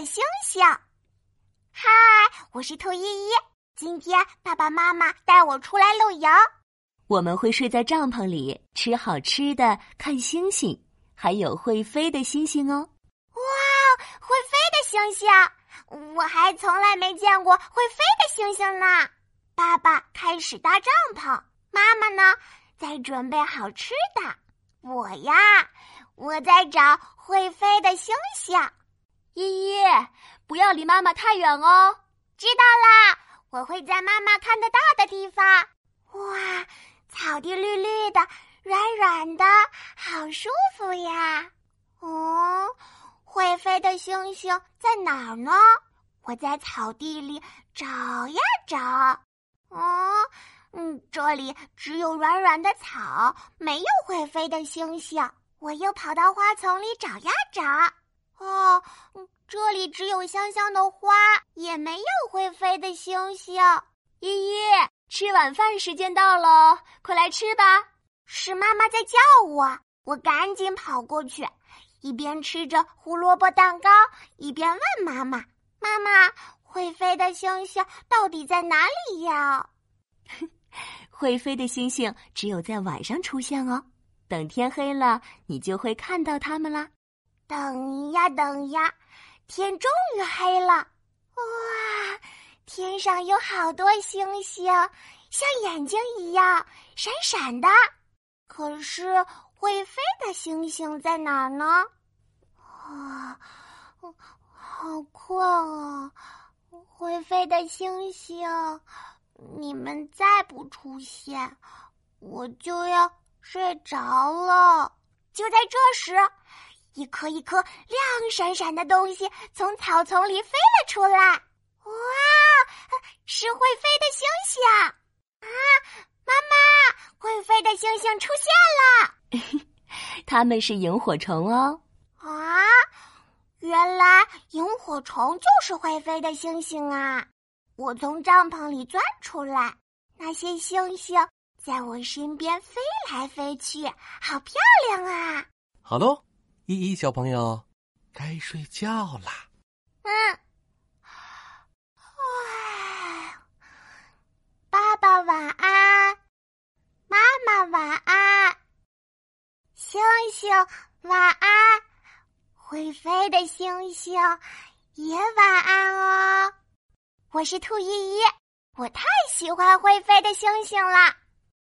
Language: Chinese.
的星星。嗨，我是兔依依。今天爸爸妈妈带我出来露营，我们会睡在帐篷里，吃好吃的，看星星，还有会飞的星星哦。哇，会飞的星星！我还从来没见过会飞的星星呢。爸爸开始搭帐篷，妈妈呢在准备好吃的。我呀，我在找会飞的星星。依依，不要离妈妈太远哦。知道啦，我会在妈妈看得到的地方。哇，草地绿绿的，软软的，好舒服呀。哦，会飞的星星在哪儿呢？我在草地里找呀找。哦，嗯，这里只有软软的草，没有会飞的星星。我又跑到花丛里找呀找。哦，这里只有香香的花，也没有会飞的星星。依依，吃晚饭时间到了，快来吃吧！是妈妈在叫我，我赶紧跑过去，一边吃着胡萝卜蛋糕，一边问妈妈：“妈妈，会飞的星星到底在哪里呀？” 会飞的星星只有在晚上出现哦，等天黑了，你就会看到它们啦。等呀等呀，天终于黑了！哇，天上有好多星星，像眼睛一样闪闪的。可是会飞的星星在哪儿呢？啊，好困啊！会飞的星星，你们再不出现，我就要睡着了。就在这时。一颗一颗亮闪闪的东西从草丛里飞了出来，哇，是会飞的星星！啊，妈妈，会飞的星星出现了！它们是萤火虫哦。啊，原来萤火虫就是会飞的星星啊！我从帐篷里钻出来，那些星星在我身边飞来飞去，好漂亮啊！好喽。依依小朋友，该睡觉啦。嗯，爸爸晚安，妈妈晚安，星星晚安，会飞的星星也晚安哦。我是兔依依，我太喜欢会飞的星星了。